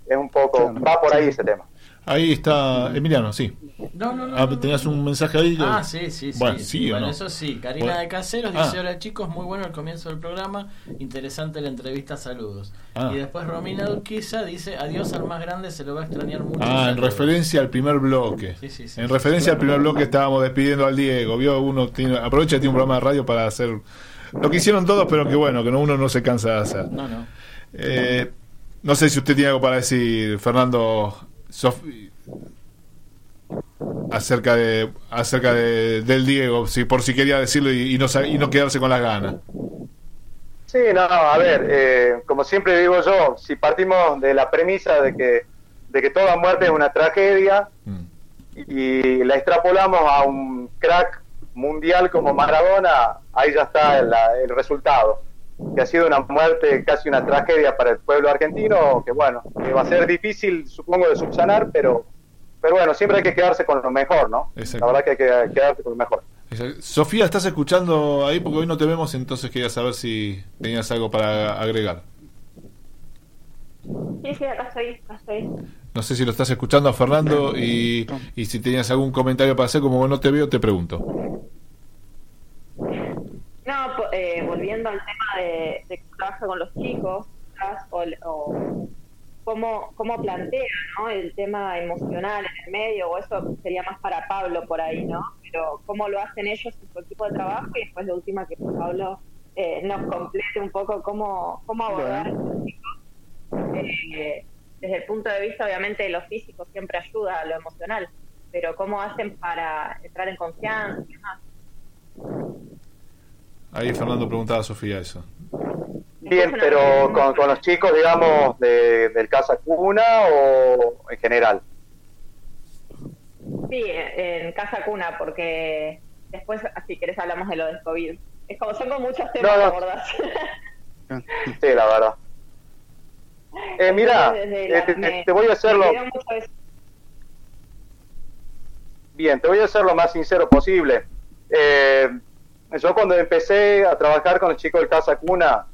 es un poco, va por ahí ese tema. Ahí está Emiliano, sí. No, no, no. Ah, tenías un mensaje ahí. Ah, sí, sí, sí. Bueno, sí, bueno eso sí. Karina de Caseros dice: ah. Hola chicos, muy bueno el comienzo del programa. Interesante la entrevista, saludos. Ah. Y después Romina Durquiza dice: Adiós al más grande, se lo va a extrañar mucho. Ah, en referencia al primer bloque. Sí, sí, sí, en referencia al primer bloque estábamos despidiendo al Diego. Vio, uno tiene, aprovecha tiene un programa de radio para hacer lo que hicieron todos, pero que bueno, que uno no se cansa de hacer. No, no. Eh, no sé si usted tiene algo para decir, Fernando acerca de acerca de, del Diego, si por si quería decirlo y, no, y no quedarse con las ganas. Sí, no, a ver, eh, como siempre digo yo, si partimos de la premisa de que, de que toda muerte es una tragedia mm. y la extrapolamos a un crack mundial como Maradona, ahí ya está el resultado que ha sido una muerte, casi una tragedia para el pueblo argentino, que bueno, que va a ser difícil, supongo, de subsanar, pero, pero bueno, siempre hay que quedarse con lo mejor, ¿no? La verdad que hay que quedarse con lo mejor. Sofía, ¿estás escuchando ahí? Porque hoy no te vemos, entonces quería saber si tenías algo para agregar. Sí, sí, acá estoy, acá estoy. No sé si lo estás escuchando a Fernando y, y si tenías algún comentario para hacer, como no te veo, te pregunto. No, eh, volviendo al tema de, de que trabaja con los chicos, o, cómo, cómo plantea ¿no? el tema emocional en el medio, o eso sería más para Pablo por ahí, ¿no? Pero cómo lo hacen ellos en su equipo de trabajo y después de última que Pablo eh, nos complete un poco cómo, cómo abordar a estos chicos. Eh, desde el punto de vista, obviamente, de lo físico siempre ayuda a lo emocional, pero cómo hacen para entrar en confianza y demás. Ahí Fernando preguntaba a Sofía eso. Bien, pero con, los chicos, digamos, de, del Casa Cuna o en general. Sí, en Casa Cuna, porque después, si querés, hablamos de lo del COVID. Es como son con muchos temas, no, sí, la verdad. Eh, mira, eh, te, voy a hacerlo. Bien, te voy a hacer lo más sincero posible. Eh, yo cuando empecé a trabajar con los chicos del Casa Cuna,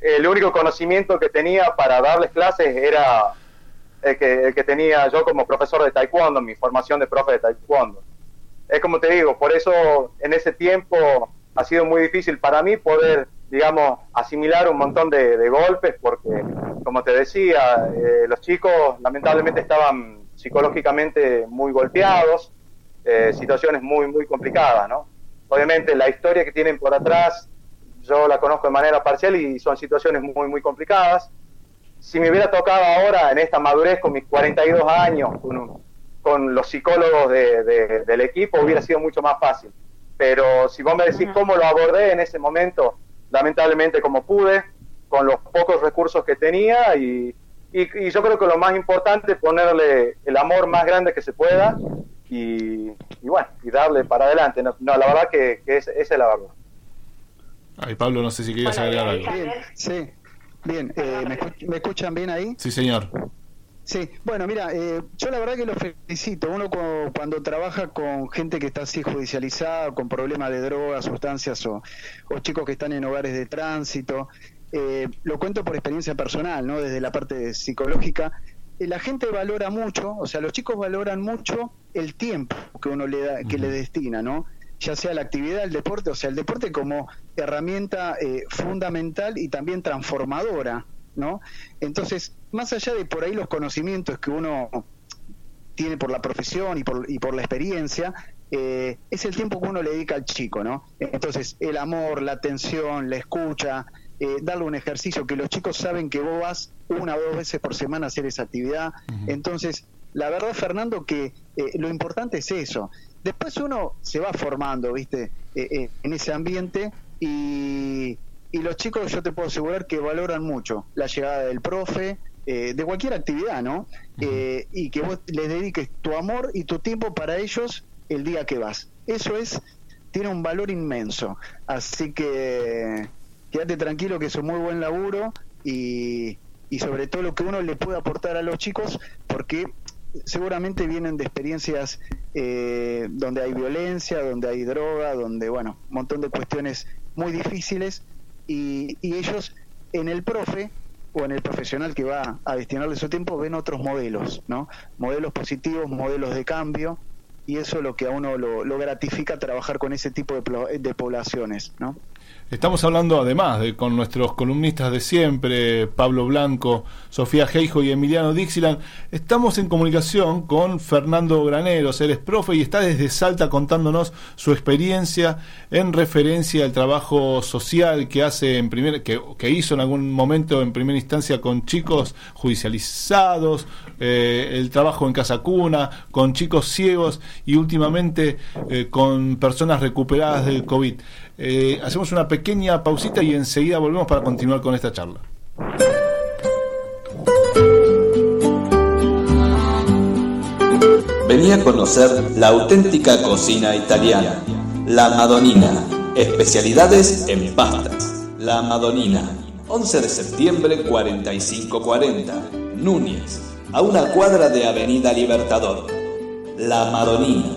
el único conocimiento que tenía para darles clases era el que, tenía yo como profesor de taekwondo, mi formación de profe de taekwondo. es como te digo, por eso en ese tiempo ha sido muy difícil para mí poder, digamos, asimilar un montón de, golpes, porque, como te decía, eh, los chicos lamentablemente estaban psicológicamente muy golpeados, eh, situaciones muy, muy complicadas, ¿no? Obviamente la historia que tienen por atrás, yo la conozco de manera parcial y son situaciones muy, muy complicadas. Si me hubiera tocado ahora, en esta madurez, con mis 42 años, con, con los psicólogos del equipo, hubiera sido mucho más fácil pero si vos me decís cómo lo abordé en ese momento, lamentablemente como pude, con los pocos recursos que tenía y, y, yo creo que lo más importante es ponerle el amor más grande que se pueda y, bueno, y darle para adelante. No, la verdad que, esa es la verdad. Ay, Pablo, no sé si querías agregar algo. sí, bien. Eh, ¿me, escuchan bien ahí? Sí, señor. Sí, bueno, mira, eh, yo la verdad que lo felicito. Uno cuando, trabaja con gente que está así judicializada, con problemas de drogas, sustancias o, chicos que están en hogares de tránsito, eh, lo cuento por experiencia personal, ¿no? Desde la parte psicológica, eh, la gente valora mucho, o sea, los chicos valoran mucho el tiempo que uno le da, que le destina, ¿no? Ya sea la actividad, el deporte, o sea, el deporte como herramienta fundamental y también transformadora ¿no? Entonces, más allá de por ahí los conocimientos que uno tiene por la profesión y por, y por la experiencia, eh, es el tiempo que uno le dedica al chico, ¿no? Entonces, el amor, la atención, la escucha, eh, darle un ejercicio que los chicos saben que vos vas una o dos veces por semana a hacer esa actividad. Entonces, la verdad, Fernando, que eh, lo importante es eso. Después uno se va formando, ¿viste? en ese ambiente y, y los chicos yo te puedo asegurar que valoran mucho la llegada del profe, eh, de cualquier actividad, ¿no? Eh, y que vos les dediques tu amor y tu tiempo para ellos el día que vas. Eso es, tiene un valor inmenso. Así que quédate tranquilo que es un muy buen laburo y, y sobre todo lo que uno le puede aportar a los chicos, porque seguramente vienen de experiencias eh, donde hay violencia, donde hay droga, donde, bueno, un montón de cuestiones muy difíciles y, ellos en el profe o en el profesional que va a destinarle su tiempo ven otros modelos, ¿no? Modelos positivos, modelos de cambio, y eso es lo que a uno lo, lo gratifica trabajar con ese tipo de, de poblaciones, ¿no? Estamos hablando además de con nuestros columnistas de siempre, Pablo Blanco, Sofía Geijo y Emiliano Dixieland. Estamos en comunicación con Fernando Graneros, él es profe y está desde Salta contándonos su experiencia en referencia al trabajo social que hace en primer, que, que hizo en algún momento en primera instancia con chicos judicializados, eh, el trabajo en casa cuna, con chicos ciegos y últimamente eh, con personas recuperadas del COVID. Eh, hacemos una pequeña pausita y enseguida volvemos para continuar con esta charla. Venía a conocer la auténtica cocina italiana, la Madonina, especialidades en pastas. La Madonina, 11 de septiembre 4540, Núñez, a una cuadra de Avenida Libertador. La Madonina.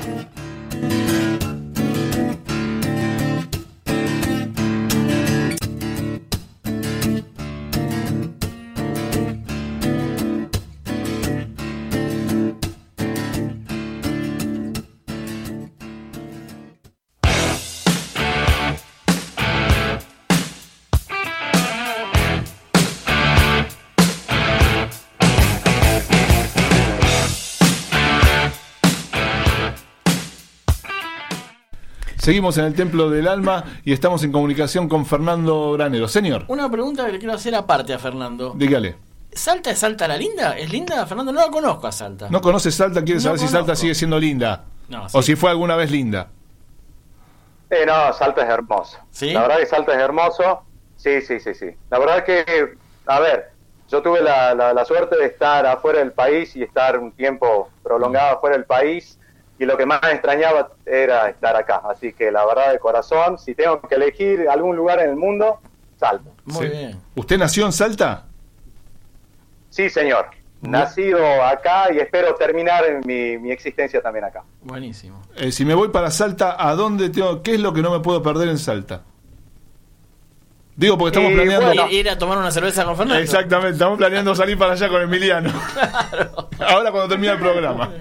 Seguimos en el Templo del Alma y estamos en comunicación con Fernando Granero. Señor. Una pregunta que le quiero hacer aparte a Fernando. Dígale. ¿Salta es Salta la linda? ¿Es linda, Fernando? No la conozco a Salta. ¿No conoce Salta? ¿Quiere saber si Salta sigue siendo linda? No, O si fue alguna vez linda. Eh, no, Salta es hermoso. ¿Sí? La verdad que Salta es hermoso. Sí, sí, sí, sí. La verdad que, a ver, yo tuve la, la suerte de estar afuera del país y estar un tiempo prolongado afuera del país y lo que más extrañaba era estar acá. Así que la verdad de corazón, si tengo que elegir algún lugar en el mundo, Salta. Muy bien. ¿Usted nació en Salta? Sí, señor. nacido acá y espero terminar mi, mi existencia también acá. Buenísimo. Eh, si me voy para Salta, ¿a dónde tengo? ¿Qué es lo que no me puedo perder en Salta? Digo, porque estamos Y planeando. bueno. Ir, ir a tomar una cerveza con Fernando. Exactamente, estamos planeando salir para allá con Emiliano. Ahora cuando termine el programa.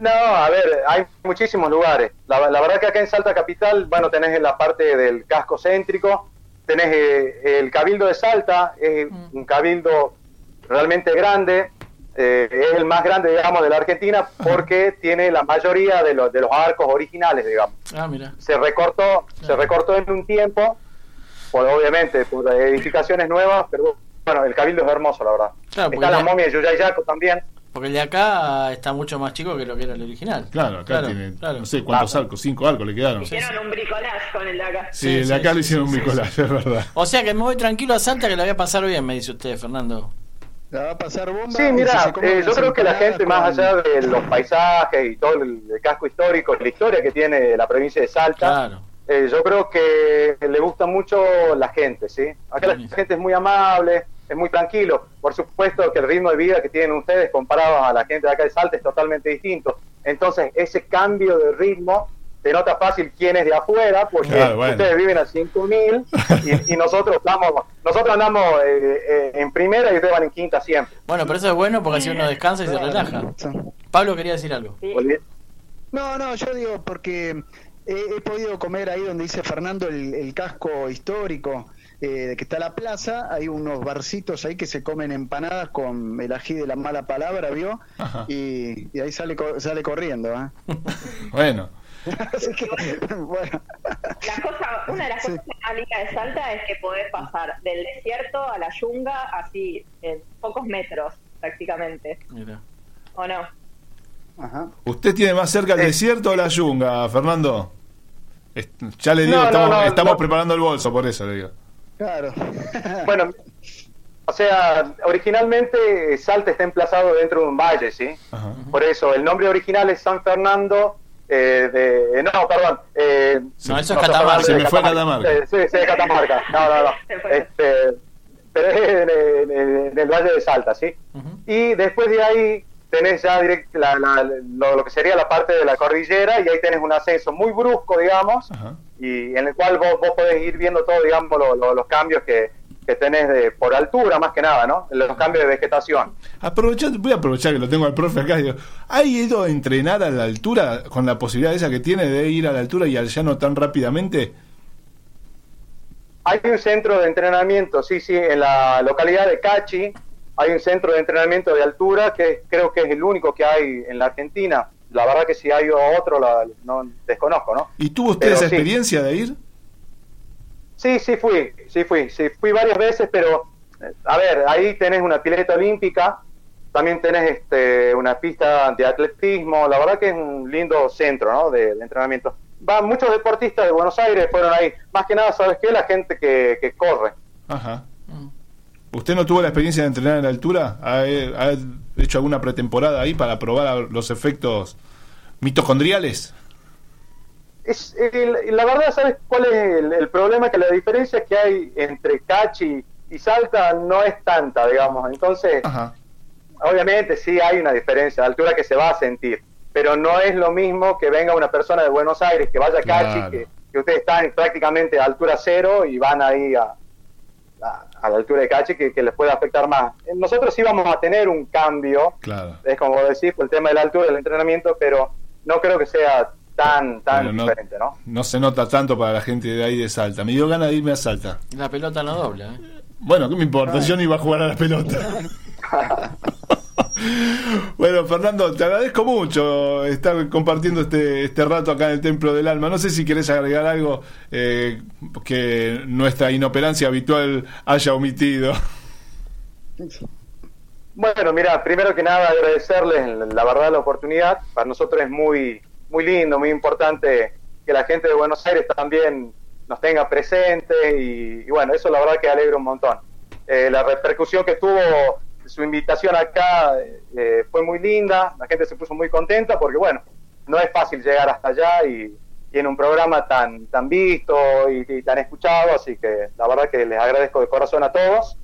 No, a ver, hay muchísimos lugares. La, la verdad que acá en Salta Capital, bueno, tenés en la parte del casco céntrico, tenés eh, el Cabildo de Salta, es un cabildo realmente grande, eh, es el más grande, digamos, de la Argentina porque tiene la mayoría de los, de los arcos originales, digamos. Ah, mira. Se recortó, se recortó en un tiempo, por, obviamente, por edificaciones nuevas, pero bueno, el Cabildo es hermoso, la verdad. Claro, Está la momia de Yuyayaco también. Porque el de acá está mucho más chico que lo que era el original. Claro, acá Claro, tiene, claro. no sé cuántos arcos, cinco arcos le quedaron. Sí, Hicieron un bricolage con el de acá. el de acá le hicieron un bricolaje, es verdad. O sea que me voy tranquilo a Salta que la voy a pasar bien, me dice usted, Fernando. La va a pasar bomba. Sí, mira, eh, yo creo que la gente, más allá de los paisajes y todo el, el casco histórico, la historia que tiene la provincia de Salta, Claro. eh, yo creo que le gusta mucho la gente, ¿sí? Acá la gente es muy amable, es muy tranquilo. Por supuesto que el ritmo de vida que tienen ustedes comparado a la gente de acá de Salta es totalmente distinto. Entonces, ese cambio de ritmo se nota fácil quién es de afuera, porque Claro, bueno. ustedes viven a 5000 y, y nosotros estamos, nosotros andamos eh, eh, en primera y ustedes van en quinta siempre. Bueno, pero eso es bueno porque así uno descansa y se relaja. Pablo quería decir algo. Sí. No, no, yo digo porque he, he podido comer ahí donde dice Fernando el, el casco histórico, eh, que está la plaza, hay unos barcitos ahí que se comen empanadas con el ají de la mala palabra, ¿vio? Y, y ahí sale sale corriendo, ¿eh? Bueno, Así que, bueno, La cosa, una de las Sí. cosas más lindas de Salta es que podés pasar del desierto a la yunga así en pocos metros prácticamente, Mira. ¿o no? ajá. ¿usted tiene más cerca el Eh. desierto o la yunga, Fernando? Ya le digo, No, no, estamos, no, estamos no. preparando el bolso, por eso le digo. Claro. Bueno, o sea, originalmente Salta está emplazado dentro de un valle, ¿sí? Ajá. Por eso, el nombre original es San Fernando eh, de... No, perdón. eh, No, eso es Catamarca. Se me fue Catamarca. Eh, Sí, sí, de Catamarca. No, no, no. Este, pero es en, en- en el Valle de Salta, ¿sí? Y después de ahí tenés ya direct, la- la- lo, lo que sería la parte de la cordillera y ahí tenés un ascenso muy brusco, digamos, Ajá. y en el cual vos, vos podés ir viendo todo, digamos, lo- lo- los cambios que, que tenés de, por altura, más que nada, ¿no? Los cambios de vegetación. Aprovechando, voy a aprovechar que lo tengo al profe acá. Digo, ¿Ha ido a entrenar a la altura con la posibilidad esa que tiene de ir a la altura y al llano tan rápidamente? Hay un centro de entrenamiento, sí, sí, en la localidad de Cachi, hay un centro de entrenamiento de altura que creo que es el único que hay en la Argentina. La verdad que si hay otro, la, no desconozco, ¿no? ¿Y tuvo usted Pero esa sí. experiencia de ir? Sí, sí fui, sí fui, sí fui varias veces, pero eh, a ver, ahí tenés una pileta olímpica, también tenés este, una pista de atletismo, la verdad que es un lindo centro, ¿no? De, de entrenamiento. Van muchos deportistas de Buenos Aires fueron ahí, más que nada, ¿sabes qué? La gente que, que corre. Ajá. ¿Usted no tuvo la experiencia de entrenar en la altura? ¿Ha, ha hecho alguna pretemporada ahí para probar los efectos mitocondriales? Es, el- la verdad, ¿sabes cuál es el, el problema? Que la diferencia que hay entre Cachi y Salta no es tanta, digamos. Entonces, Ajá. obviamente sí hay una diferencia de altura que se va a sentir, pero no es lo mismo que venga una persona de Buenos Aires, que vaya a Cachi, Claro. que, que ustedes están prácticamente a altura cero y van ahí a, a, a la altura de Cachi, que, que les puede afectar más. Nosotros sí vamos a tener un cambio, Claro. es como vos decís, por el tema de la altura del entrenamiento, pero no creo que sea tan, tan no, diferente, ¿no? no se nota tanto para la gente de ahí de Salta. Me dio ganas de irme a Salta. La pelota no dobla, ¿eh? Bueno, ¿qué me importa? Yo no iba a jugar a la pelota. bueno, Fernando, te agradezco mucho estar compartiendo este, este rato acá en el Templo del Alma. No sé si querés agregar algo eh, que nuestra inoperancia habitual haya omitido. Bueno, mira, primero que nada agradecerles la verdad la oportunidad. Para nosotros es muy muy lindo, muy importante que la gente de Buenos Aires también nos tenga presente y, bueno, eso la verdad que alegra un montón. Eh, la repercusión que tuvo su invitación acá eh, fue muy linda, la gente se puso muy contenta porque bueno, no es fácil llegar hasta allá y, y en un programa tan tan visto y, tan escuchado, así que la verdad que les agradezco de corazón a todos.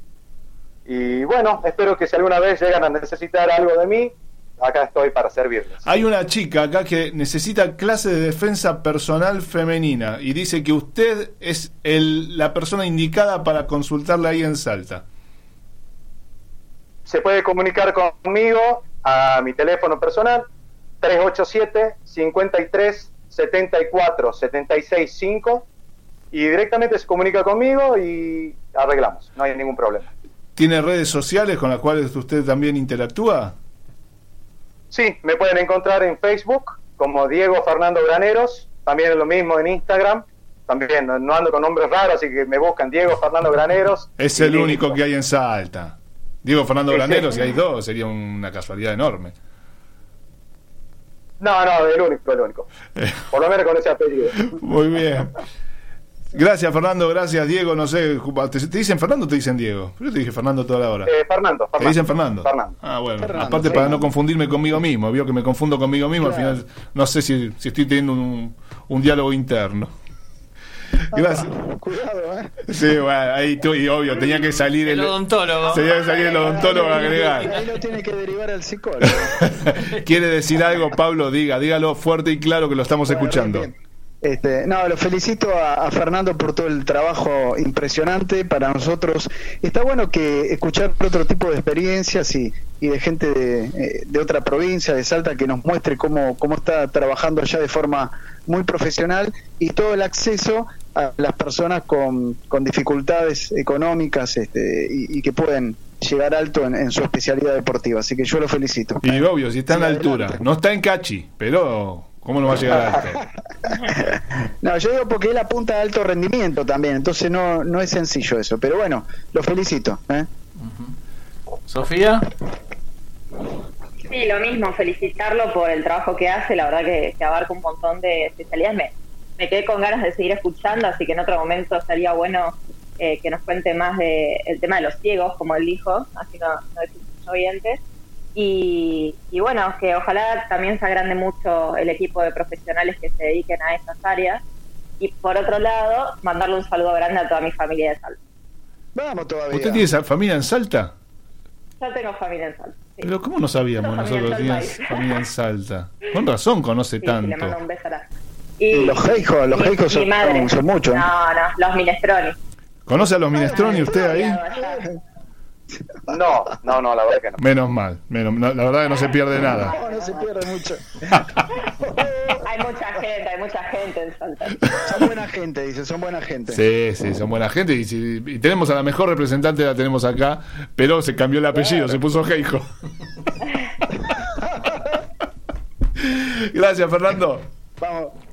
Y bueno, espero que si alguna vez llegan a necesitar algo de mí, acá estoy para servirles. Hay una chica acá que necesita clase de defensa personal femenina y dice que usted es el, la persona indicada para consultarla ahí en Salta. Se puede comunicar conmigo a mi teléfono personal 387 53 74 76 5 y directamente se comunica conmigo y arreglamos, no hay ningún problema. ¿Tiene redes sociales con las cuales usted también interactúa? Sí, me pueden encontrar en Facebook como Diego Fernando Graneros, también lo mismo en Instagram, también no ando con nombres raros, así que me buscan Diego Fernando Graneros. Es el único que hay en Salta. Diego Fernando Graneros, si hay dos, sería una casualidad enorme. No, no, el único, el único. Por lo menos con ese apellido. Muy bien. Gracias, Fernando. Gracias, Diego. No sé, ¿te, dicen Fernando o te dicen Diego? Yo te dije Fernando toda la hora. Eh, Fernando, ¿Te dicen Fernando? Fernando. Ah, bueno. Aparte, para no confundirme conmigo mismo. Vio que me confundo conmigo mismo. Al final, no sé si, si estoy teniendo un, un diálogo interno. Gracias. cuidado, ¿eh? Sí, bueno, ahí estoy, obvio, tenía que salir El odontólogo. Tenía que salir el odontólogo a agregar. Ahí lo tiene que derivar al psicólogo. ¿Quiere decir algo, Pablo? Diga, dígalo fuerte y claro que lo estamos escuchando. Este, no, lo felicito a, a, Fernando por todo el trabajo impresionante para nosotros. Está bueno que escuchar otro tipo de experiencias y, y de gente de, eh, de, otra provincia, de Salta, que nos muestre cómo, cómo está trabajando allá de forma muy profesional y todo el acceso a las personas con, con dificultades económicas este, y, y, que pueden llegar alto en, en, su especialidad deportiva. Así que yo lo felicito. Y obvio, si está en la altura, no está en Cachi, pero ¿Cómo no va a llegar a este? no, yo digo porque él apunta a alto rendimiento también, entonces no, no es sencillo eso. Pero bueno, lo felicito. ¿eh? Uh -huh. ¿Sofía? Sí, lo mismo, felicitarlo por el trabajo que hace, la verdad que, que abarca un montón de especialidades. Me, me, quedé con ganas de seguir escuchando, así que en otro momento estaría bueno eh, que nos cuente más del de, tema de los ciegos, como él dijo, así no, no es oyentes. Y, y, bueno, que ojalá también se agrande mucho el equipo de profesionales que se dediquen a estas áreas. Y por otro lado, mandarle un saludo grande a toda mi familia de Salta. Vamos todavía. ¿Usted tiene familia en Salta? Yo tengo familia en Salta. Sí. Pero ¿cómo no sabíamos nosotros que tenías familia en Salta? Con razón conoce sí, tanto. Le mando un beso a la... y, los heijos, los heijos son, son, son, muchos. No, no, los minestroni. ¿Conoce a los minestroni usted ahí? No, no, no, la verdad que no. Menos mal, menos, no, la verdad que no se pierde nada. No, no se pierde mucho. hay mucha gente, hay mucha gente en. Son buena gente, dice, son buena gente. Sí, sí, son buena gente. Y, si, y tenemos a la mejor representante, la tenemos acá, pero se cambió el apellido, claro. se puso Geijo. Gracias, Fernando. Vamos.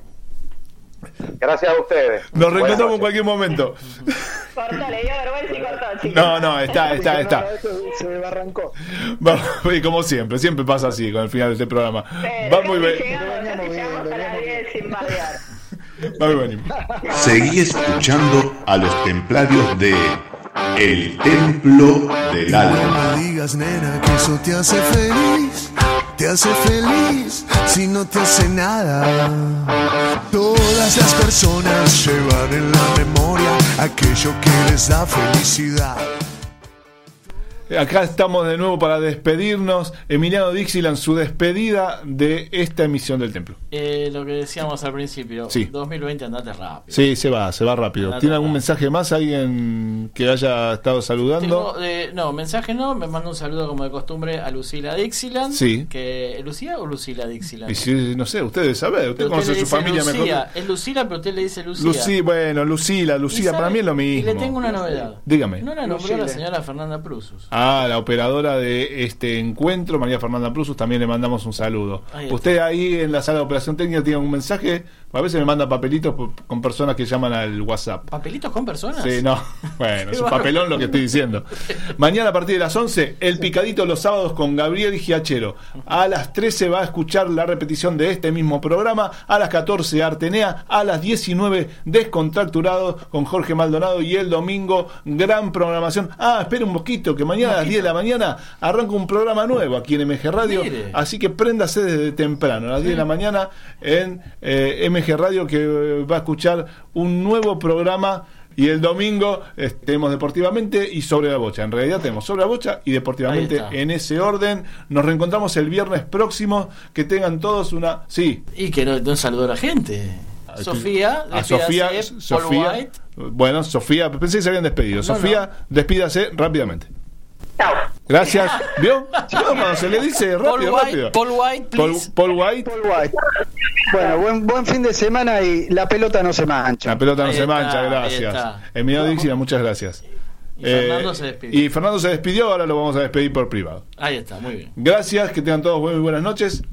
Gracias a ustedes. Nos reencontramos en cualquier momento. Cortó, le dio vergüenza y cortó, chicos. No, no, está, está, está. Se me arrancó. y como siempre, siempre pasa así con el final de este programa. Va muy bien. Va muy bien. Seguí escuchando a los templarios de El Templo del Alma. No digas, nena, que eso te hace feliz te hace feliz si no te hace nada. Todas las personas llevan en la memoria aquello que les da felicidad. Acá estamos de nuevo para despedirnos. Emiliano Dixieland, su despedida de esta emisión del templo. Eh, lo que decíamos al principio, sí. 2020 andate rápido. Sí, se va, se va rápido. Andate ¿Tiene algún rápido. mensaje más? ¿Alguien que haya estado saludando? Tengo, eh, no, mensaje no, me mando un saludo como de costumbre a Lucila Dixieland. Sí. Que, ¿Lucía o Lucila Dixieland? Y si, no sé, ustedes saben, usted conoce usted su familia Lucía. mejor. Es Lucila, pero usted le dice Lucía. Lucía, bueno, Lucila, Lucila, para mí es lo mismo. Y le tengo una novedad. Dígame. No la nombró la señora Fernanda Prusus. Ah, la operadora de este encuentro, María Fernanda Prusus, también le mandamos un saludo. Ahí Usted ahí en la sala de operación técnica tiene un mensaje, a veces me manda papelitos con personas que llaman al WhatsApp. ¿Papelitos con personas? Sí, no. Bueno, es un papelón lo que estoy diciendo. Mañana a partir de las 11, el picadito los sábados con Gabriel Giachero. A las 13 va a escuchar la repetición de este mismo programa. A las 14, Artenea. A las 19, Descontracturado con Jorge Maldonado. Y el domingo, gran programación. Ah, espere un poquito, que mañana a las 10 de la mañana arranca un programa nuevo aquí en MG Radio. Así que préndase desde temprano, a las 10 de la mañana en eh, MG Radio, que va a escuchar un nuevo programa Y el domingo eh, tenemos deportivamente y sobre la bocha. En realidad tenemos sobre la bocha y deportivamente en ese orden. Nos reencontramos el viernes próximo. Que tengan todos una. Sí. Y que no, no saludó a la gente. Sofía, A Sofía. Sofía. White. Bueno, Sofía. Pensé que se habían despedido. No, Sofía, despídase rápidamente. Chao. Gracias. ¿Vio? Vamos, se le dice Paul rápido, White, rápido. Paul White, Paul, please. Paul White. Paul White. Bueno, buen, buen fin de semana y la pelota no se mancha. La pelota no Ahí se está, mancha, gracias. está. Emiliano Dixia, muchas gracias. Y Fernando se despidió. Y Fernando se despidió, ahora lo vamos a despedir por privado. Ahí está, muy bien. Gracias, que tengan todos muy buenas noches.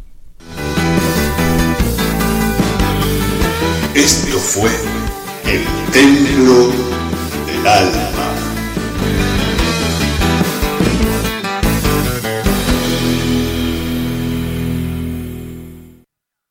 Esto fue el templo del alma.